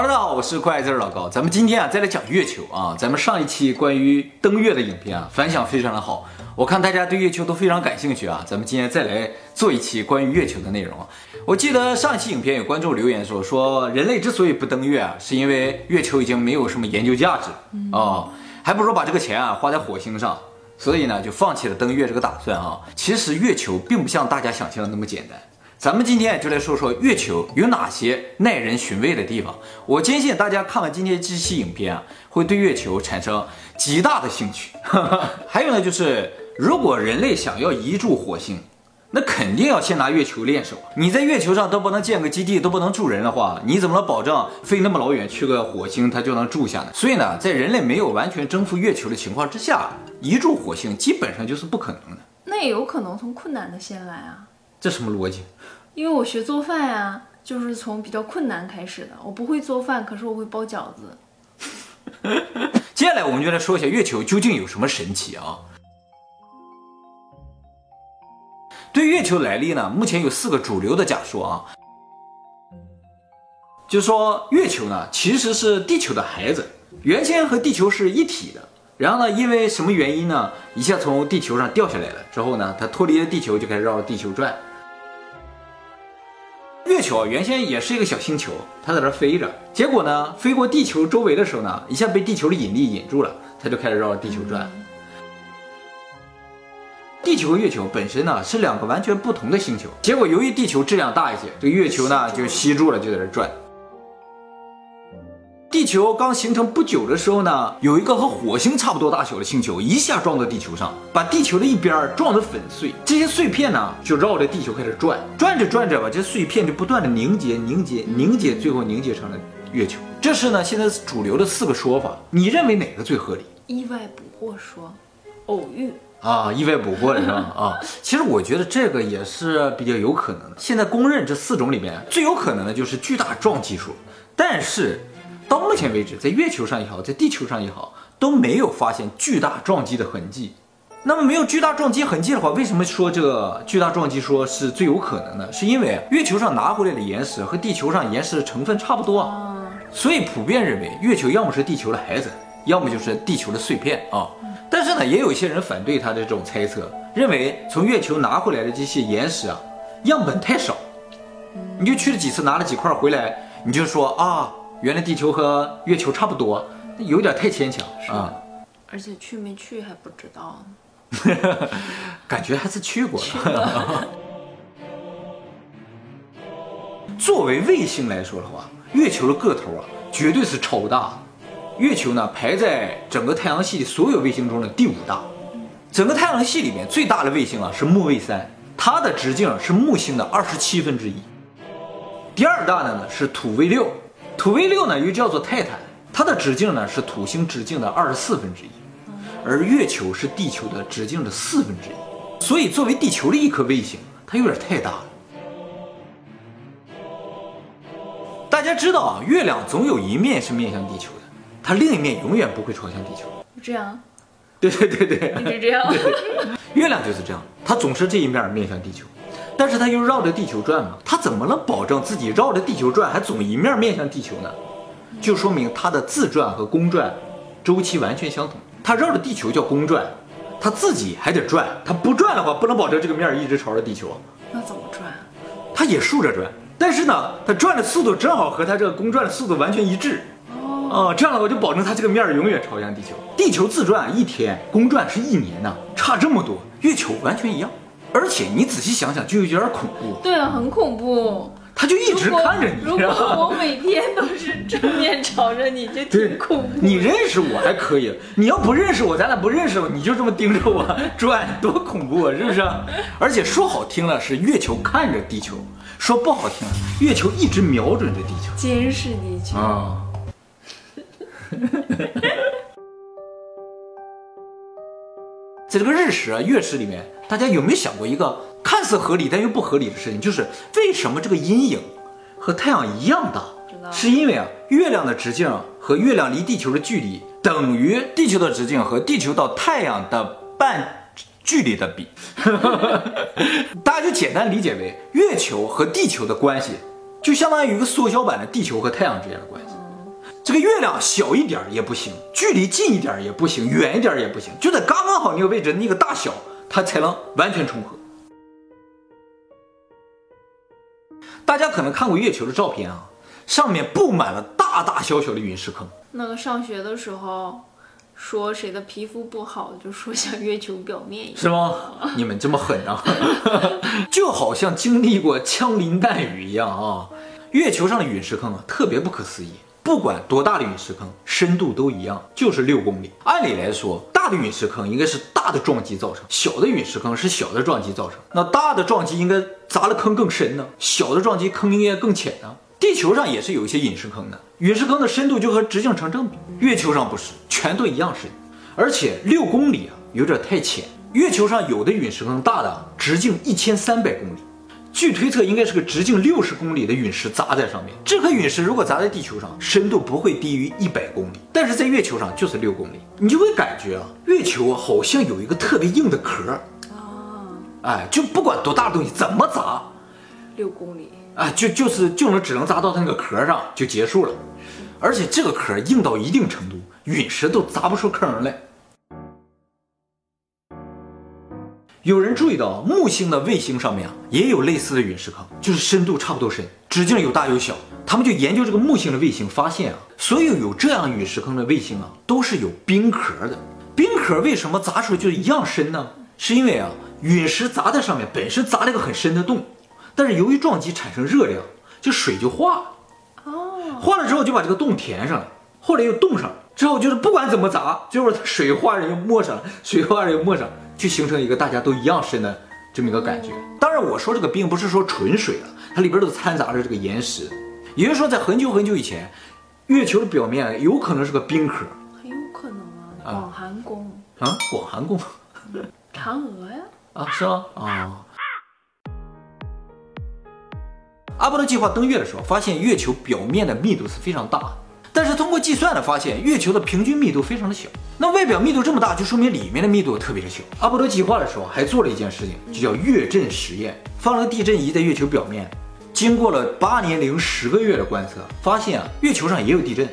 Hello，大家好，我是快字老高。咱们今天啊，再来讲月球啊。咱们上一期关于登月的影片啊，反响非常的好，我看大家对月球都非常感兴趣啊。咱们今天再来做一期关于月球的内容。我记得上一期影片有观众留言说，说人类之所以不登月啊，是因为月球已经没有什么研究价值啊，还不如把这个钱啊花在火星上，所以呢就放弃了登月这个打算啊。其实月球并不像大家想象的那么简单。咱们今天就来说说月球有哪些耐人寻味的地方。我坚信大家看完今天这期影片啊，会对月球产生极大的兴趣。还有呢，就是如果人类想要移住火星，那肯定要先拿月球练手。你在月球上都不能建个基地，都不能住人的话，你怎么能保证飞那么老远去个火星它就能住下呢？所以呢，在人类没有完全征服月球的情况之下，移住火星基本上就是不可能的。那也有可能从困难的先来啊。这什么逻辑？因为我学做饭呀，就是从比较困难开始的。我不会做饭，可是我会包饺子。接下来我们就来说一下月球究竟有什么神奇啊？对月球来历呢，目前有四个主流的假说啊。就说月球呢其实是地球的孩子，原先和地球是一体的，然后呢因为什么原因呢，一下从地球上掉下来了，之后呢它脱离了地球，就开始绕着地球转。月球原先也是一个小星球，它在这飞着，结果呢，飞过地球周围的时候呢，一下被地球的引力引住了，它就开始绕着地球转。地球和月球本身呢是两个完全不同的星球，结果由于地球质量大一些，这个月球呢就吸住了，就在这转。地球刚形成不久的时候呢，有一个和火星差不多大小的星球一下撞到地球上，把地球的一边撞得粉碎。这些碎片呢，就绕着地球开始转，转着转着吧，这碎片就不断的凝结、凝结、凝结，最后凝结成了月球。这是呢，现在主流的四个说法，你认为哪个最合理？意外捕获说，偶遇啊，意外捕获是吧？啊，其实我觉得这个也是比较有可能的。现在公认这四种里面最有可能的就是巨大撞击说，但是。到目前为止，在月球上也好，在地球上也好，都没有发现巨大撞击的痕迹。那么没有巨大撞击痕迹的话，为什么说这个巨大撞击说是最有可能的？是因为月球上拿回来的岩石和地球上岩石的成分差不多啊，所以普遍认为月球要么是地球的孩子，要么就是地球的碎片啊。但是呢，也有一些人反对他的这种猜测，认为从月球拿回来的这些岩石啊，样本太少，你就去了几次，拿了几块回来，你就说啊。原来地球和月球差不多，有点太牵强啊！而且去没去还不知道呢，感觉还是去过了。作为卫星来说的话，月球的个头啊，绝对是超大。月球呢，排在整个太阳系所有卫星中的第五大。整个太阳系里面最大的卫星啊是木卫三，它的直径是木星的二十七分之一。第二大的呢是土卫六。土卫六呢又叫做泰坦，它的直径呢是土星直径的二十四分之一，而月球是地球的直径的四分之一，所以作为地球的一颗卫星，它有点太大了。大家知道啊，月亮总有一面是面向地球的，它另一面永远不会朝向地球。这样？对对对对，一直这样。月亮就是这样，它总是这一面面向地球。但是它又绕着地球转嘛，它怎么能保证自己绕着地球转还总一面面向地球呢？就说明它的自转和公转周期完全相同。它绕着地球叫公转，它自己还得转。它不转的话，不能保证这个面一直朝着地球。那怎么转？它也竖着转，但是呢，它转的速度正好和它这个公转的速度完全一致。哦，这样的话就保证它这个面永远朝向地球。地球自转一天，公转是一年呢，差这么多。月球完全一样。而且你仔细想想，就有点恐怖。对啊，很恐怖。他就一直看着你。如果我每天都是正面朝着你，就挺恐怖。你认识我还可以，你要不认识我，咱俩不认识，你就这么盯着我 转，多恐怖啊，是不是？而且说好听了是月球看着地球，说不好听，月球一直瞄准着地球，监视地球啊。在这个日食啊、月食里面，大家有没有想过一个看似合理但又不合理的事情？就是为什么这个阴影和太阳一样大？是因为啊，月亮的直径和月亮离地球的距离等于地球的直径和地球到太阳的半距离的比。大家就简单理解为月球和地球的关系，就相当于一个缩小版的地球和太阳之间的关系。这个月亮小一点也不行，距离近一点也不行，远一点也不行，就在刚刚好那个位置那个大小，它才能完全重合。大家可能看过月球的照片啊，上面布满了大大小小的陨石坑。那个上学的时候，说谁的皮肤不好，就说像月球表面一样。是吗？你们这么狠啊！就好像经历过枪林弹雨一样啊！月球上的陨石坑啊，特别不可思议。不管多大的陨石坑，深度都一样，就是六公里。按理来说，大的陨石坑应该是大的撞击造成，小的陨石坑是小的撞击造成。那大的撞击应该砸的坑更深呢，小的撞击坑应该更浅呢。地球上也是有一些陨石坑的，陨石坑的深度就和直径成正比。月球上不是，全都一样深，而且六公里啊有点太浅。月球上有的陨石坑大的直径一千三百公里。据推测，应该是个直径六十公里的陨石砸在上面。这颗陨石如果砸在地球上，深度不会低于一百公里，但是在月球上就是六公里。你就会感觉啊，月球好像有一个特别硬的壳啊，哎，就不管多大的东西怎么砸，六公里啊，就就是就能只能砸到它那个壳上就结束了，而且这个壳硬到一定程度，陨石都砸不出坑来。有人注意到木星的卫星上面啊，也有类似的陨石坑，就是深度差不多深，直径有大有小。他们就研究这个木星的卫星，发现啊，所有有这样陨石坑的卫星啊，都是有冰壳的。冰壳为什么砸出来就一样深呢？是因为啊，陨石砸在上面本身砸了一个很深的洞，但是由于撞击产生热量，就水就化了。哦，化了之后就把这个洞填上了，后来又冻上了，之后就是不管怎么砸，最后它水化了又没上了，水化了又没上。就形成一个大家都一样深的这么一个感觉。当然，我说这个冰不是说纯水了，它里边都掺杂着这个岩石。也就是说，在很久很久以前，月球的表面有可能是个冰壳，很有可能啊。广寒宫啊，广寒宫，嫦娥呀？啊，是吗？啊。阿波罗计划登月的时候，发现月球表面的密度是非常大。但是通过计算呢，发现月球的平均密度非常的小。那外表密度这么大，就说明里面的密度特别的小。阿波罗计划的时候还做了一件事情，就叫月震实验，放了个地震仪在月球表面，经过了八年零十个月的观测，发现啊，月球上也有地震。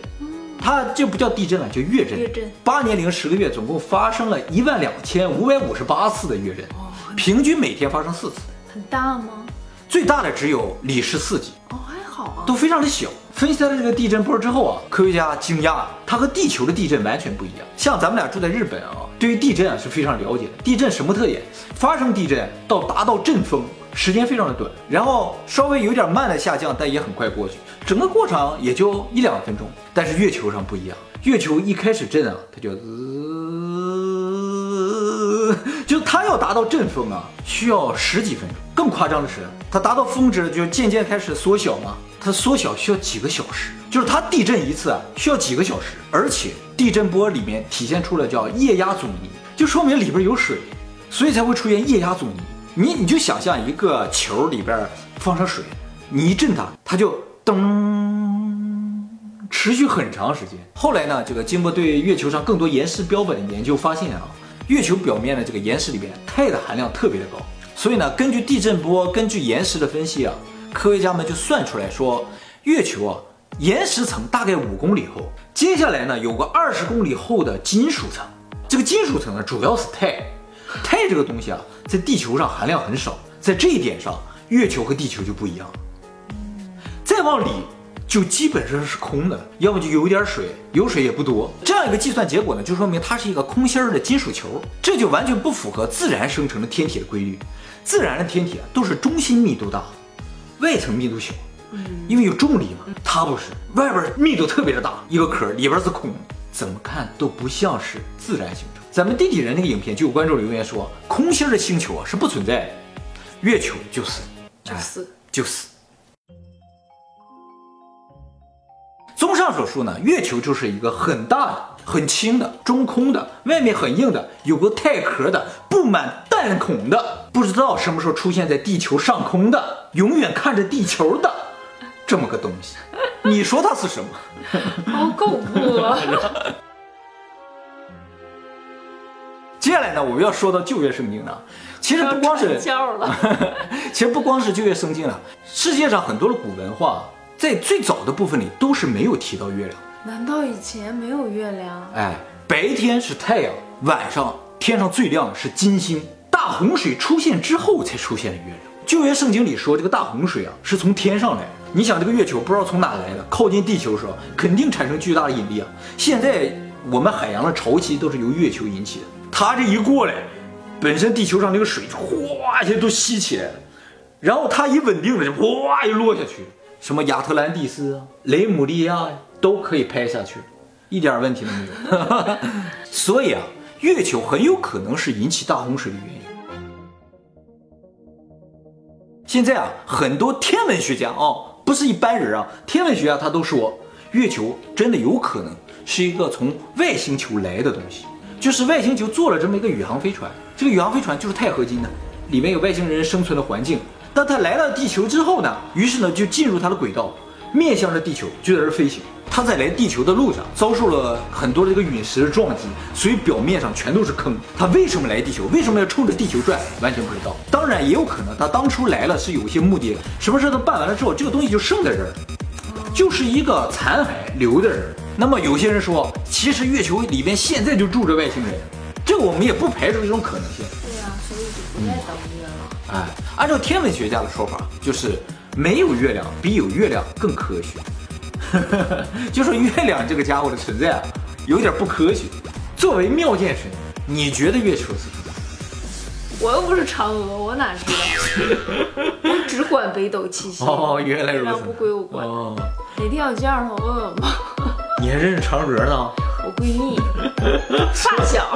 它这不叫地震了，叫月震。月震。八年零十个月，总共发生了一万两千五百五十八次的月震，平均每天发生四次。很大吗？最大的只有里氏四级。哦，还好啊，都非常的小。分析了这个地震波之后啊，科学家惊讶，它和地球的地震完全不一样。像咱们俩住在日本啊，对于地震啊是非常了解的。地震什么特点？发生地震到达到阵风时间非常的短，然后稍微有点慢的下降，但也很快过去，整个过程也就一两分钟。但是月球上不一样，月球一开始震啊，它就滋，就它要达到阵风啊，需要十几分钟。更夸张的是，它达到峰值就渐渐开始缩小嘛。它缩小需要几个小时，就是它地震一次啊需要几个小时，而且地震波里面体现出了叫液压阻尼，就说明里边有水，所以才会出现液压阻尼。你你就想象一个球里边放上水，你一震它，它就噔，持续很长时间。后来呢，这个经过对月球上更多岩石标本的研究，发现啊，月球表面的这个岩石里边钛的含量特别的高，所以呢，根据地震波，根据岩石的分析啊。科学家们就算出来说，月球啊，岩石层大概五公里厚，接下来呢有个二十公里厚的金属层。这个金属层呢主要是钛，钛这个东西啊，在地球上含量很少，在这一点上，月球和地球就不一样。再往里就基本上是空的，要么就有点水，有水也不多。这样一个计算结果呢，就说明它是一个空心儿的金属球，这就完全不符合自然生成的天体的规律。自然的天体啊，都是中心密度大。外层密度小，因为有重力嘛。它不是，外边密度特别的大，一个壳里边是空，怎么看都不像是自然形成。咱们地底人那个影片就有观众留言说，空心的星球啊是不存在的，月球就是，就是就是。综上所述呢，月球就是一个很大的、很轻的、中空的、外面很硬的、有个钛壳的、布满弹孔的、不知道什么时候出现在地球上空的、永远看着地球的 这么个东西。你说它是什么？好恐怖啊！接下来呢，我们要说到旧约圣经了。其实不光是，其实不光是旧约圣经了，世界上很多的古文化。在最早的部分里都是没有提到月亮，难道以前没有月亮？哎，白天是太阳，晚上天上最亮的是金星。大洪水出现之后才出现的月亮。旧约圣经里说，这个大洪水啊是从天上来的。你想，这个月球不知道从哪来的，靠近地球的时候肯定产生巨大的引力啊。现在我们海洋的潮汐都是由月球引起的，它这一过来，本身地球上这个水就哗一下都吸起来了，然后它一稳定了就哗又落下去，什么亚特兰蒂斯啊、雷姆利亚呀都可以拍下去，一点问题都没有。所以啊，月球很有可能是引起大洪水的原因。现在啊，很多天文学家啊，不是一般人啊，天文学家他都说，月球真的有可能是一个从外星球来的东西，就是外星球做了这么一个宇航飞船，这个宇航飞船就是钛合金的，里面有外星人生存的环境。当它来到地球之后呢，于是呢就进入它的轨道，面向着地球就在这飞行。它在来地球的路上遭受了很多的这个陨石的撞击，所以表面上全都是坑。它为什么来地球？为什么要冲着地球转？完全不知道。当然也有可能它当初来了是有一些目的，什么事都办完了之后，这个东西就剩在这儿，就是一个残骸留在这儿。那么有些人说，其实月球里边现在就住着外星人，这个我们也不排除这种可能性。对呀，所以就不再等月了。哎，按照天文学家的说法，就是没有月亮比有月亮更科学。就说月亮这个家伙的存在啊，有点不科学。作为妙见神，你觉得月球是什么？我又不是嫦娥，我哪知道？我只管北斗七星。哦，原来如此。月亮不归我管。哦，哪天有见着他问问吧。你还认识嫦娥呢？我闺蜜，发小。